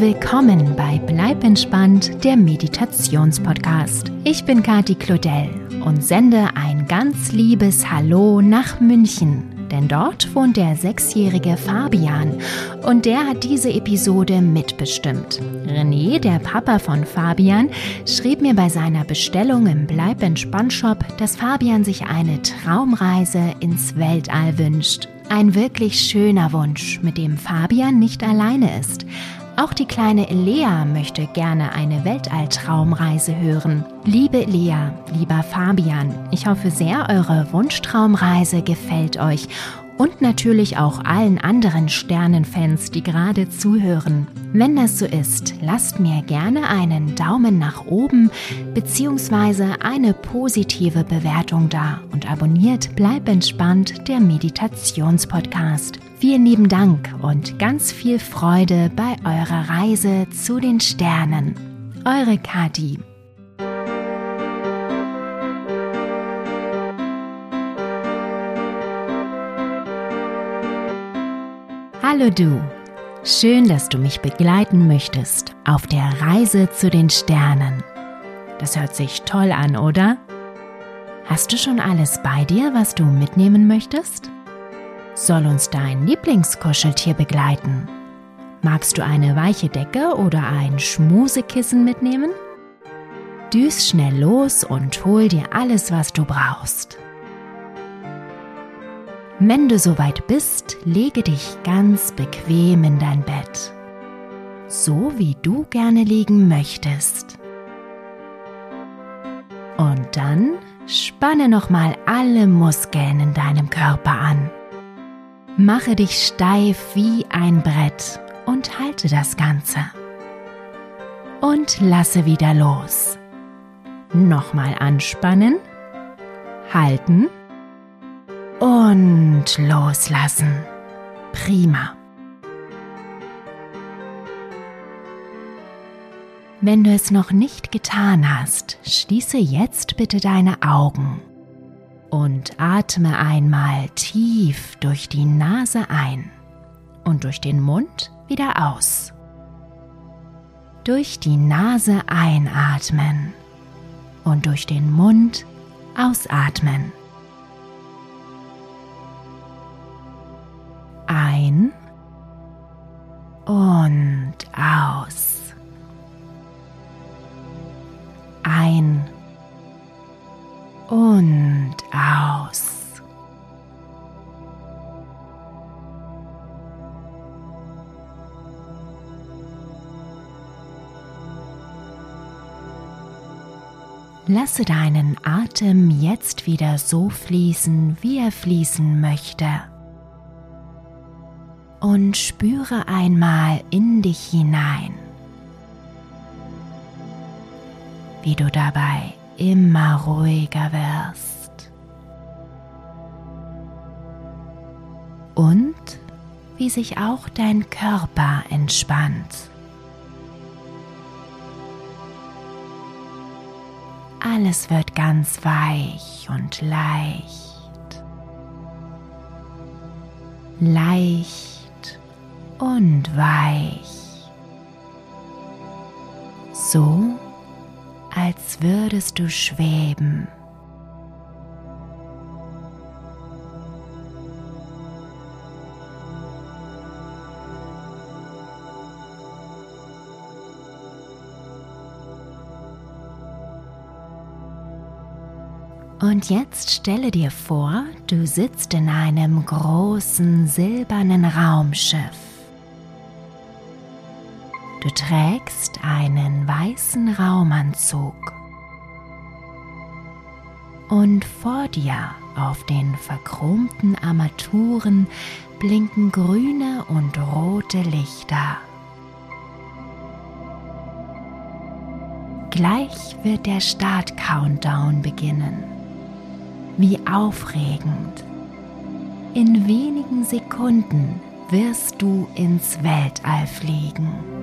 willkommen bei Bleib entspannt, der Meditationspodcast. Ich bin Kati Claudel und sende ein ganz liebes Hallo nach München, denn dort wohnt der sechsjährige Fabian und der hat diese Episode mitbestimmt. René, der Papa von Fabian, schrieb mir bei seiner Bestellung im Bleib entspannt Shop, dass Fabian sich eine Traumreise ins Weltall wünscht. Ein wirklich schöner Wunsch, mit dem Fabian nicht alleine ist. Auch die kleine Lea möchte gerne eine Weltalltraumreise hören. Liebe Lea, lieber Fabian, ich hoffe sehr, eure Wunschtraumreise gefällt euch und natürlich auch allen anderen Sternenfans, die gerade zuhören. Wenn das so ist, lasst mir gerne einen Daumen nach oben bzw. eine positive Bewertung da und abonniert Bleib entspannt der Meditationspodcast. Vielen lieben Dank und ganz viel Freude bei eurer Reise zu den Sternen. Eure Kati. Hallo du, schön, dass du mich begleiten möchtest auf der Reise zu den Sternen. Das hört sich toll an, oder? Hast du schon alles bei dir, was du mitnehmen möchtest? Soll uns dein Lieblingskuscheltier begleiten? Magst du eine weiche Decke oder ein Schmusekissen mitnehmen? Düs schnell los und hol dir alles, was du brauchst. Wenn du soweit bist, lege dich ganz bequem in dein Bett, so wie du gerne liegen möchtest. Und dann spanne nochmal alle Muskeln in deinem Körper an. Mache dich steif wie ein Brett und halte das Ganze. Und lasse wieder los. Nochmal anspannen, halten und loslassen. Prima. Wenn du es noch nicht getan hast, schließe jetzt bitte deine Augen und atme einmal tief durch die Nase ein und durch den Mund wieder aus. Durch die Nase einatmen und durch den Mund ausatmen. Ein und aus. Ein und aus. Lasse deinen Atem jetzt wieder so fließen, wie er fließen möchte und spüre einmal in dich hinein, wie du dabei immer ruhiger wirst und wie sich auch dein Körper entspannt. Alles wird ganz weich und leicht. Leicht und weich. So, als würdest du schweben. Und jetzt stelle dir vor, du sitzt in einem großen silbernen Raumschiff. Du trägst einen weißen Raumanzug. Und vor dir auf den verchromten Armaturen blinken grüne und rote Lichter. Gleich wird der Start-Countdown beginnen. Wie aufregend. In wenigen Sekunden wirst du ins Weltall fliegen.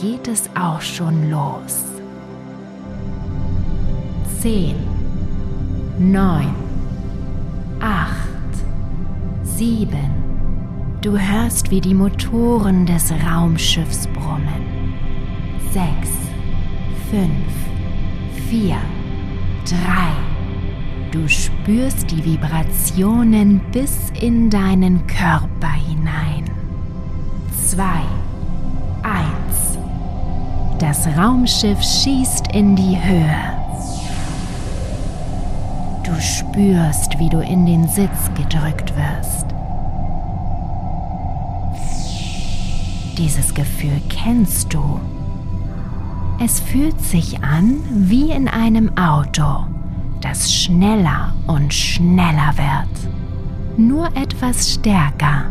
Geht es auch schon los. Zehn, neun, acht, Sieben. Du hörst, wie die Motoren des Raumschiffs brummen. Sechs, fünf, vier, drei. Du spürst die Vibrationen bis in deinen Körper hinein. Zwei, eins. Das Raumschiff schießt in die Höhe. Du spürst, wie du in den Sitz gedrückt wirst. Dieses Gefühl kennst du. Es fühlt sich an wie in einem Auto, das schneller und schneller wird. Nur etwas stärker.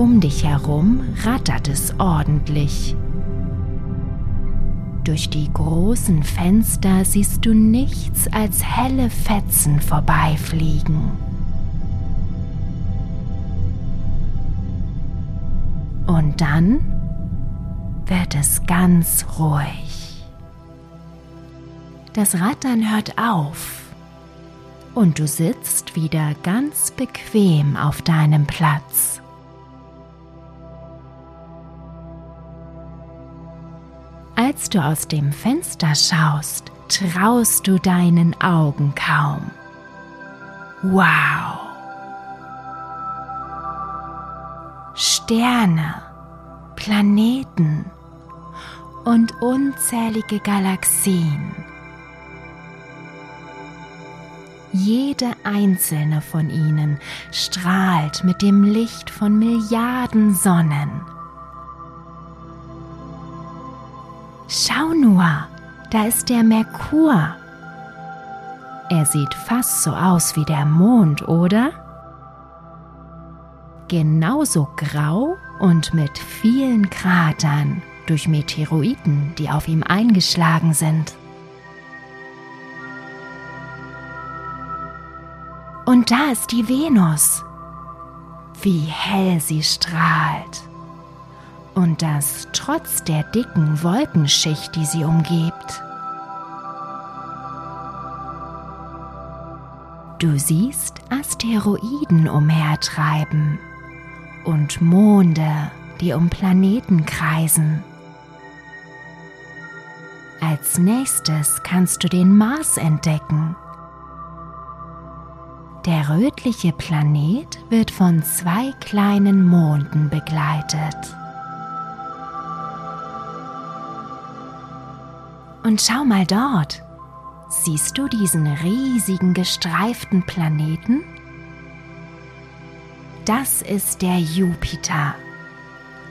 Um dich herum rattert es ordentlich. Durch die großen Fenster siehst du nichts als helle Fetzen vorbeifliegen. Und dann wird es ganz ruhig. Das Rattern hört auf und du sitzt wieder ganz bequem auf deinem Platz. Als du aus dem Fenster schaust, traust du deinen Augen kaum. Wow! Sterne, Planeten und unzählige Galaxien. Jede einzelne von ihnen strahlt mit dem Licht von Milliarden Sonnen. Nur, da ist der Merkur. Er sieht fast so aus wie der Mond, oder? genauso grau und mit vielen Kratern durch Meteoroiden, die auf ihm eingeschlagen sind. Und da ist die Venus. Wie hell sie strahlt. Und das trotz der dicken Wolkenschicht, die sie umgibt. Du siehst Asteroiden umhertreiben und Monde, die um Planeten kreisen. Als nächstes kannst du den Mars entdecken. Der rötliche Planet wird von zwei kleinen Monden begleitet. Und schau mal dort. Siehst du diesen riesigen gestreiften Planeten? Das ist der Jupiter.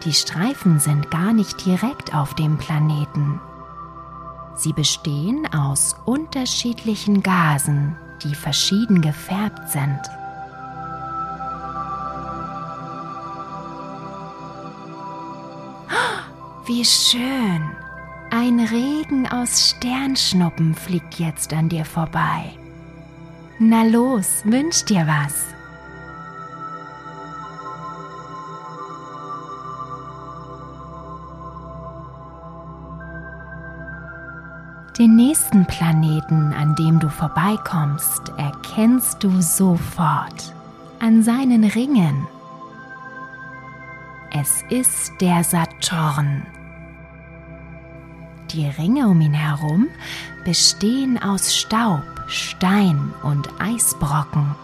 Die Streifen sind gar nicht direkt auf dem Planeten. Sie bestehen aus unterschiedlichen Gasen, die verschieden gefärbt sind. Wie schön! Ein Regen aus Sternschnuppen fliegt jetzt an dir vorbei. Na los, wünsch dir was. Den nächsten Planeten, an dem du vorbeikommst, erkennst du sofort an seinen Ringen. Es ist der Saturn. Die Ringe um ihn herum bestehen aus Staub, Stein und Eisbrocken.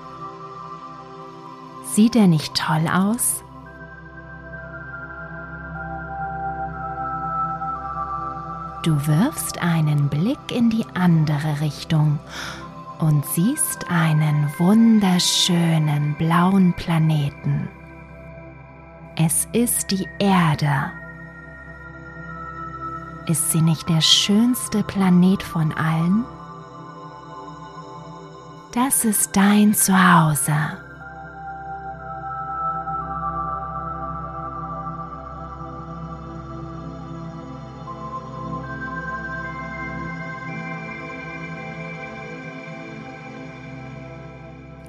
Sieht er nicht toll aus? Du wirfst einen Blick in die andere Richtung und siehst einen wunderschönen blauen Planeten. Es ist die Erde. Ist sie nicht der schönste Planet von allen? Das ist dein Zuhause.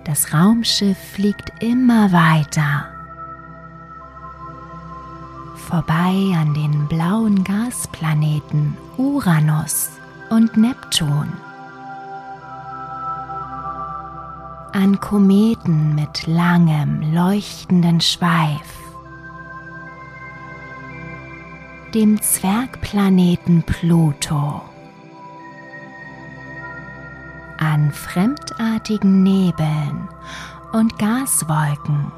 Das Raumschiff fliegt immer weiter. Vorbei an den blauen Gasplaneten Uranus und Neptun. an Kometen mit langem, leuchtenden Schweif, dem Zwergplaneten Pluto, an fremdartigen Nebeln und Gaswolken,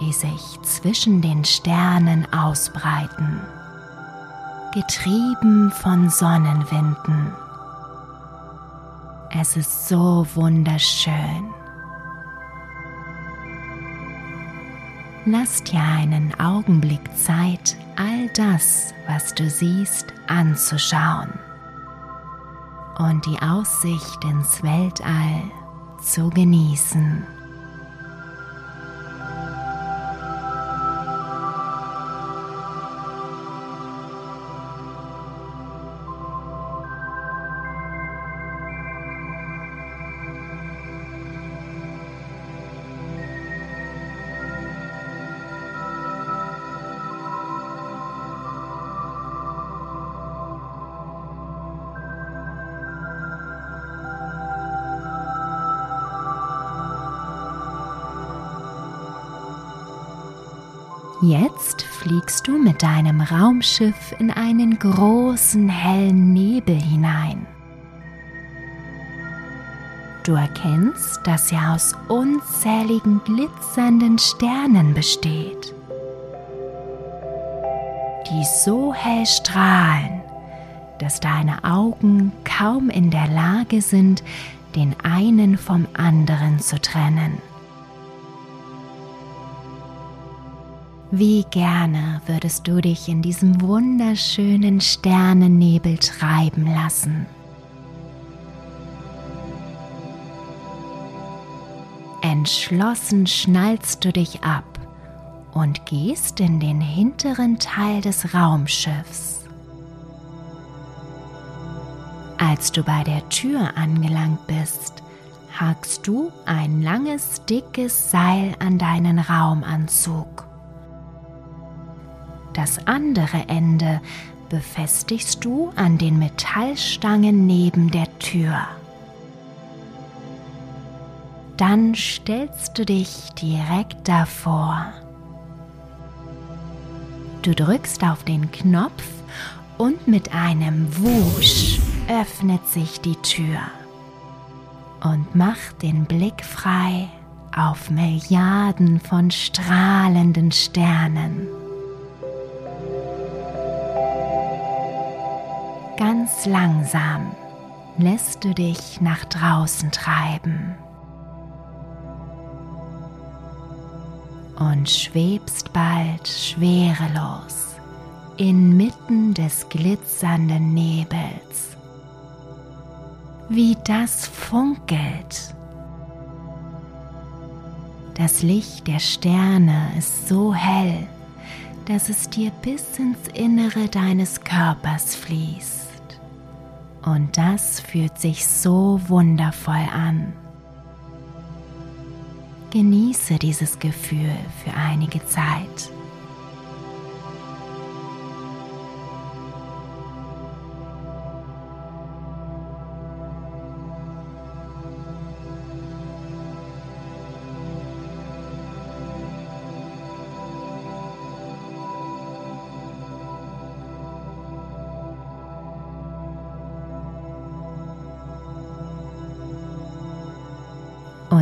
die sich zwischen den Sternen ausbreiten, getrieben von Sonnenwinden. Es ist so wunderschön. Lass dir einen Augenblick Zeit, all das, was du siehst, anzuschauen und die Aussicht ins Weltall zu genießen. Jetzt fliegst du mit deinem Raumschiff in einen großen hellen Nebel hinein. Du erkennst, dass er aus unzähligen glitzernden Sternen besteht, die so hell strahlen, dass deine Augen kaum in der Lage sind, den einen vom anderen zu trennen. Wie gerne würdest du dich in diesem wunderschönen Sternennebel treiben lassen. Entschlossen schnallst du dich ab und gehst in den hinteren Teil des Raumschiffs. Als du bei der Tür angelangt bist, hakst du ein langes, dickes Seil an deinen Raumanzug. Das andere Ende befestigst du an den Metallstangen neben der Tür. Dann stellst du dich direkt davor. Du drückst auf den Knopf und mit einem Wusch öffnet sich die Tür und macht den Blick frei auf Milliarden von strahlenden Sternen. Ganz langsam lässt du dich nach draußen treiben und schwebst bald schwerelos inmitten des glitzernden Nebels. Wie das funkelt. Das Licht der Sterne ist so hell, dass es dir bis ins Innere deines Körpers fließt. Und das fühlt sich so wundervoll an. Genieße dieses Gefühl für einige Zeit.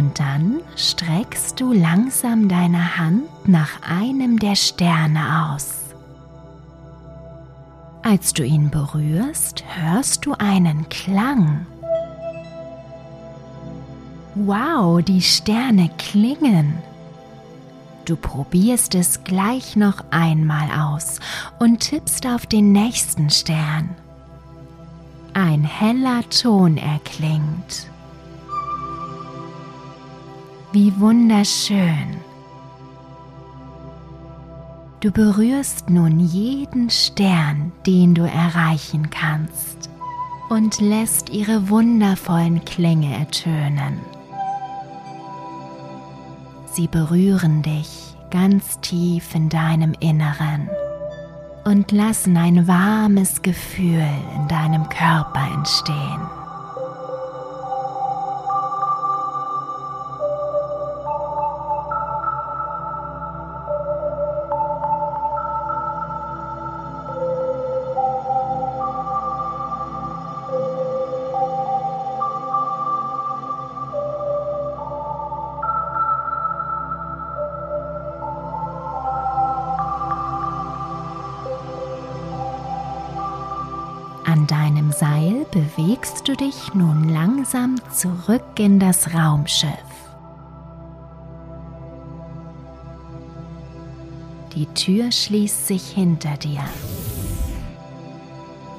Und dann streckst du langsam deine Hand nach einem der Sterne aus. Als du ihn berührst, hörst du einen Klang. Wow, die Sterne klingen. Du probierst es gleich noch einmal aus und tippst auf den nächsten Stern. Ein heller Ton erklingt. Wie wunderschön. Du berührst nun jeden Stern, den du erreichen kannst, und lässt ihre wundervollen Klänge ertönen. Sie berühren dich ganz tief in deinem Inneren und lassen ein warmes Gefühl in deinem Körper entstehen. Bewegst du dich nun langsam zurück in das Raumschiff. Die Tür schließt sich hinter dir.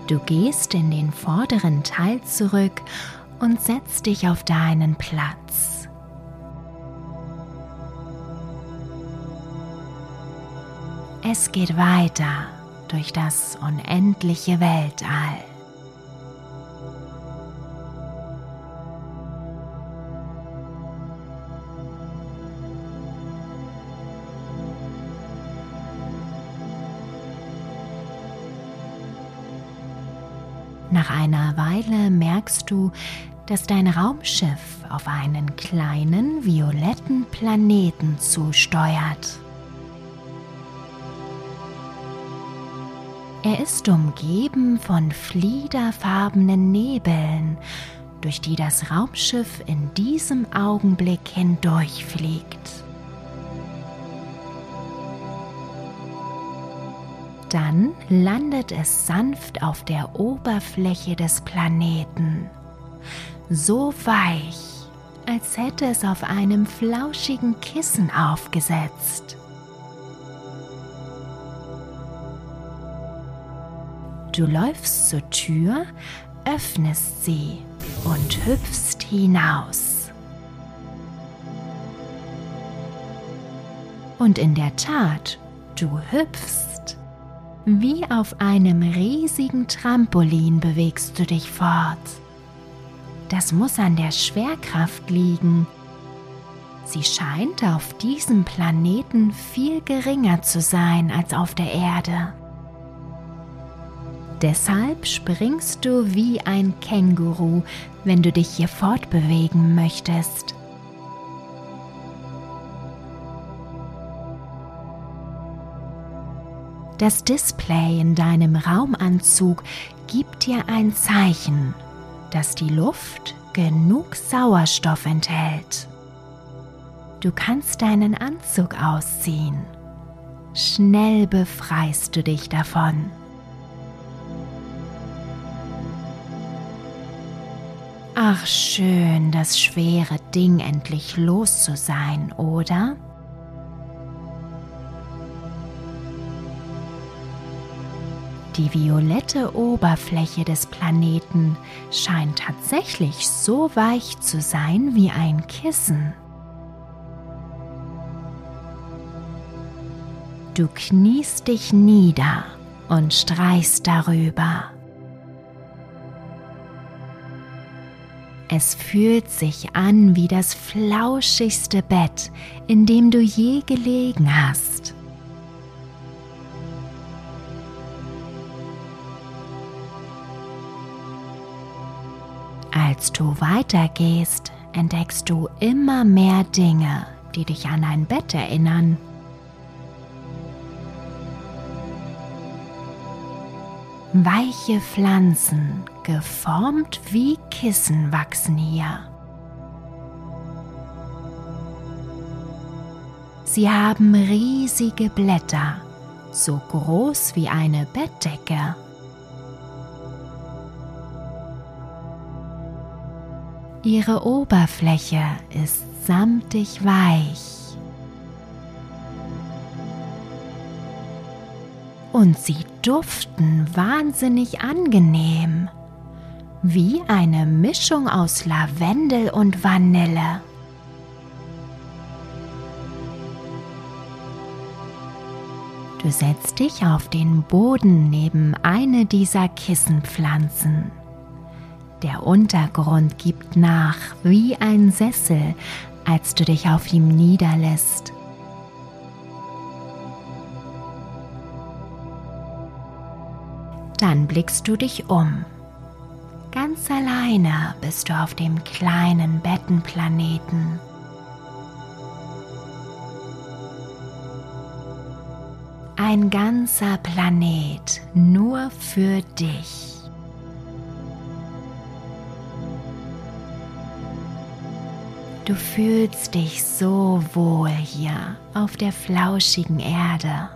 Du gehst in den vorderen Teil zurück und setzt dich auf deinen Platz. Es geht weiter durch das unendliche Weltall. Nach einer Weile merkst du, dass dein Raumschiff auf einen kleinen violetten Planeten zusteuert. Er ist umgeben von fliederfarbenen Nebeln, durch die das Raumschiff in diesem Augenblick hindurchfliegt. Dann landet es sanft auf der Oberfläche des Planeten, so weich, als hätte es auf einem flauschigen Kissen aufgesetzt. Du läufst zur Tür, öffnest sie und hüpfst hinaus. Und in der Tat, du hüpfst. Wie auf einem riesigen Trampolin bewegst du dich fort. Das muss an der Schwerkraft liegen. Sie scheint auf diesem Planeten viel geringer zu sein als auf der Erde. Deshalb springst du wie ein Känguru, wenn du dich hier fortbewegen möchtest. Das Display in deinem Raumanzug gibt dir ein Zeichen, dass die Luft genug Sauerstoff enthält. Du kannst deinen Anzug ausziehen. Schnell befreist du dich davon. Ach schön, das schwere Ding endlich los zu sein, oder? Die violette Oberfläche des Planeten scheint tatsächlich so weich zu sein wie ein Kissen. Du kniest dich nieder und streichst darüber. Es fühlt sich an wie das flauschigste Bett, in dem du je gelegen hast. Als du weitergehst, entdeckst du immer mehr Dinge, die dich an ein Bett erinnern. Weiche Pflanzen, geformt wie Kissen, wachsen hier. Sie haben riesige Blätter, so groß wie eine Bettdecke. Ihre Oberfläche ist samtig weich. und sie duften wahnsinnig angenehm, wie eine Mischung aus Lavendel und Vanille. Du setzt dich auf den Boden neben eine dieser Kissenpflanzen. Der Untergrund gibt nach wie ein Sessel, als du dich auf ihm niederlässt. Dann blickst du dich um. Ganz alleine bist du auf dem kleinen Bettenplaneten. Ein ganzer Planet nur für dich. Du fühlst dich so wohl hier auf der flauschigen Erde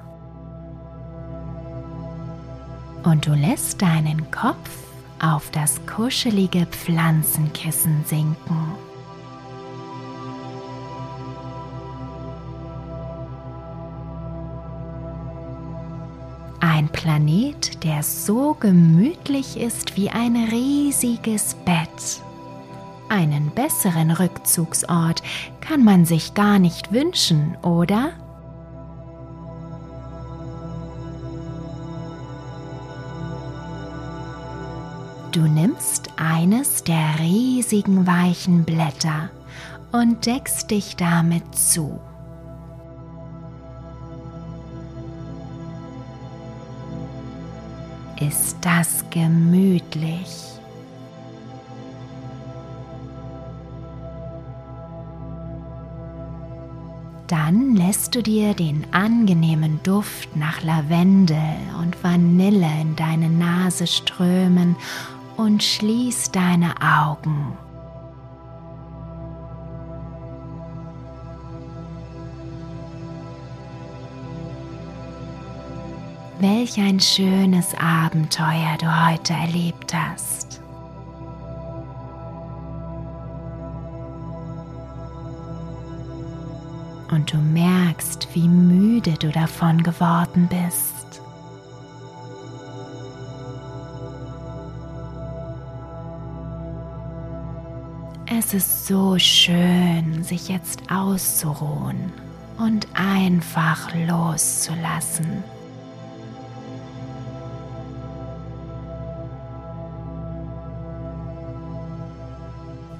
und du lässt deinen Kopf auf das kuschelige Pflanzenkissen sinken. Ein Planet, der so gemütlich ist wie ein riesiges Bett. Einen besseren Rückzugsort kann man sich gar nicht wünschen, oder? Du nimmst eines der riesigen weichen Blätter und deckst dich damit zu. Ist das gemütlich? Dann lässt du dir den angenehmen Duft nach Lavendel und Vanille in deine Nase strömen und schließ deine Augen. Welch ein schönes Abenteuer du heute erlebt hast. Und du merkst, wie müde du davon geworden bist. Es ist so schön, sich jetzt auszuruhen und einfach loszulassen.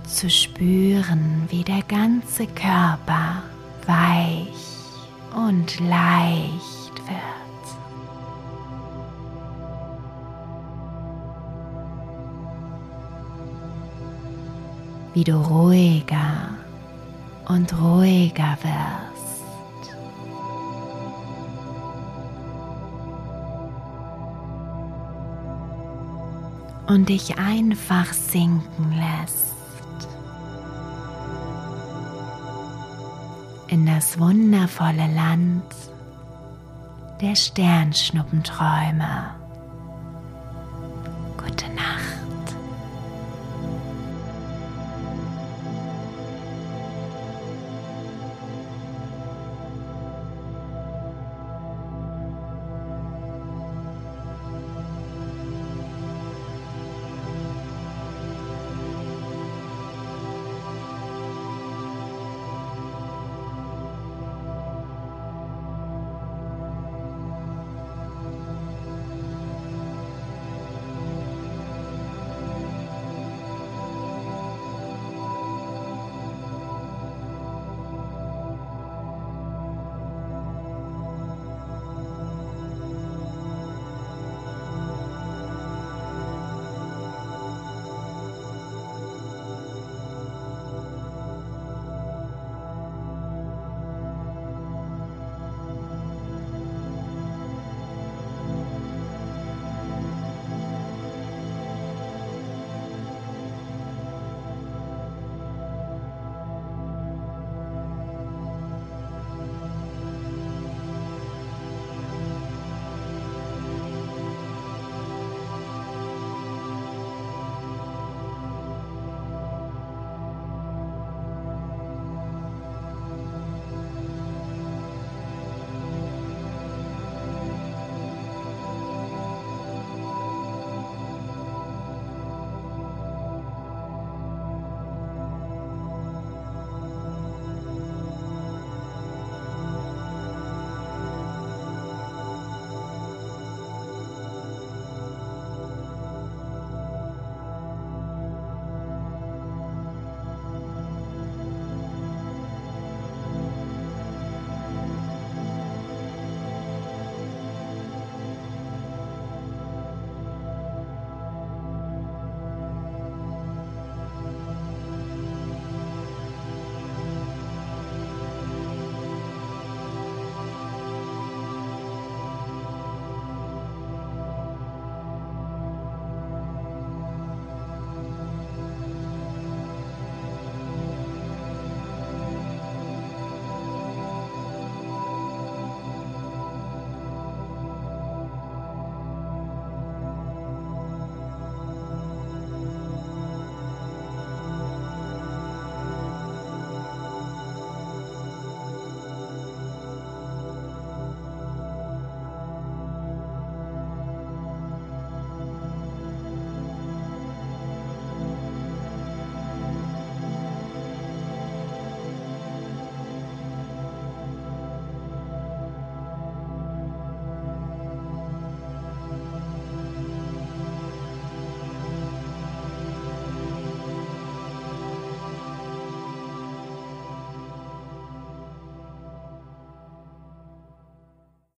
Zu spüren, wie der ganze Körper weich und leicht wird. wie du ruhiger und ruhiger wirst. Und dich einfach sinken lässt in das wundervolle Land der Sternschnuppenträume. Gute Nacht.